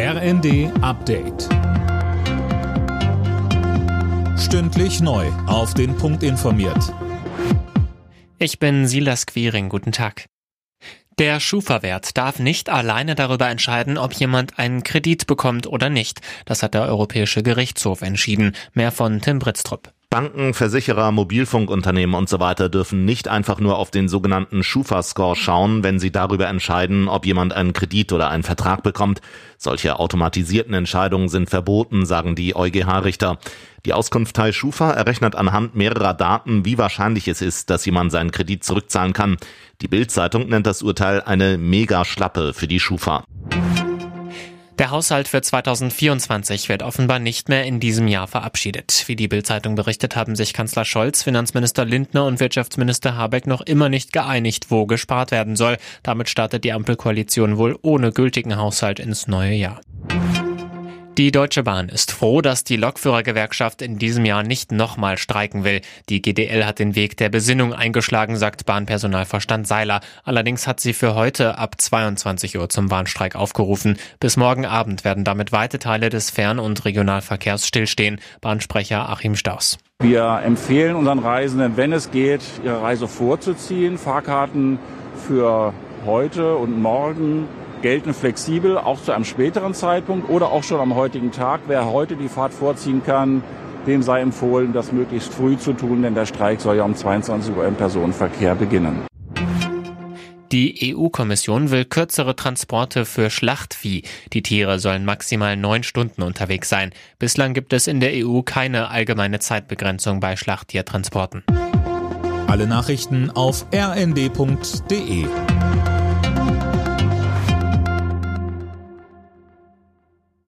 RND Update. Stündlich neu. Auf den Punkt informiert. Ich bin Silas Quiring. Guten Tag. Der Schufa-Wert darf nicht alleine darüber entscheiden, ob jemand einen Kredit bekommt oder nicht. Das hat der Europäische Gerichtshof entschieden. Mehr von Tim Britztrup. Banken, Versicherer, Mobilfunkunternehmen und so weiter dürfen nicht einfach nur auf den sogenannten Schufa-Score schauen, wenn sie darüber entscheiden, ob jemand einen Kredit oder einen Vertrag bekommt. Solche automatisierten Entscheidungen sind verboten, sagen die EuGH-Richter. Die Auskunftei Schufa errechnet anhand mehrerer Daten, wie wahrscheinlich es ist, dass jemand seinen Kredit zurückzahlen kann. Die Bild-Zeitung nennt das Urteil eine Mega-Schlappe für die Schufa. Der Haushalt für 2024 wird offenbar nicht mehr in diesem Jahr verabschiedet. Wie die Bildzeitung berichtet, haben sich Kanzler Scholz, Finanzminister Lindner und Wirtschaftsminister Habeck noch immer nicht geeinigt, wo gespart werden soll. Damit startet die Ampelkoalition wohl ohne gültigen Haushalt ins neue Jahr. Die Deutsche Bahn ist froh, dass die Lokführergewerkschaft in diesem Jahr nicht nochmal streiken will. Die GDL hat den Weg der Besinnung eingeschlagen, sagt Bahnpersonalverstand Seiler. Allerdings hat sie für heute ab 22 Uhr zum Warnstreik aufgerufen. Bis morgen Abend werden damit weite Teile des Fern- und Regionalverkehrs stillstehen. Bahnsprecher Achim Staus. Wir empfehlen unseren Reisenden, wenn es geht, ihre Reise vorzuziehen. Fahrkarten für heute und morgen gelten flexibel, auch zu einem späteren Zeitpunkt oder auch schon am heutigen Tag. Wer heute die Fahrt vorziehen kann, dem sei empfohlen, das möglichst früh zu tun, denn der Streik soll ja um 22 Uhr im Personenverkehr beginnen. Die EU-Kommission will kürzere Transporte für Schlachtvieh. Die Tiere sollen maximal neun Stunden unterwegs sein. Bislang gibt es in der EU keine allgemeine Zeitbegrenzung bei Schlachttiertransporten. Alle Nachrichten auf rnd.de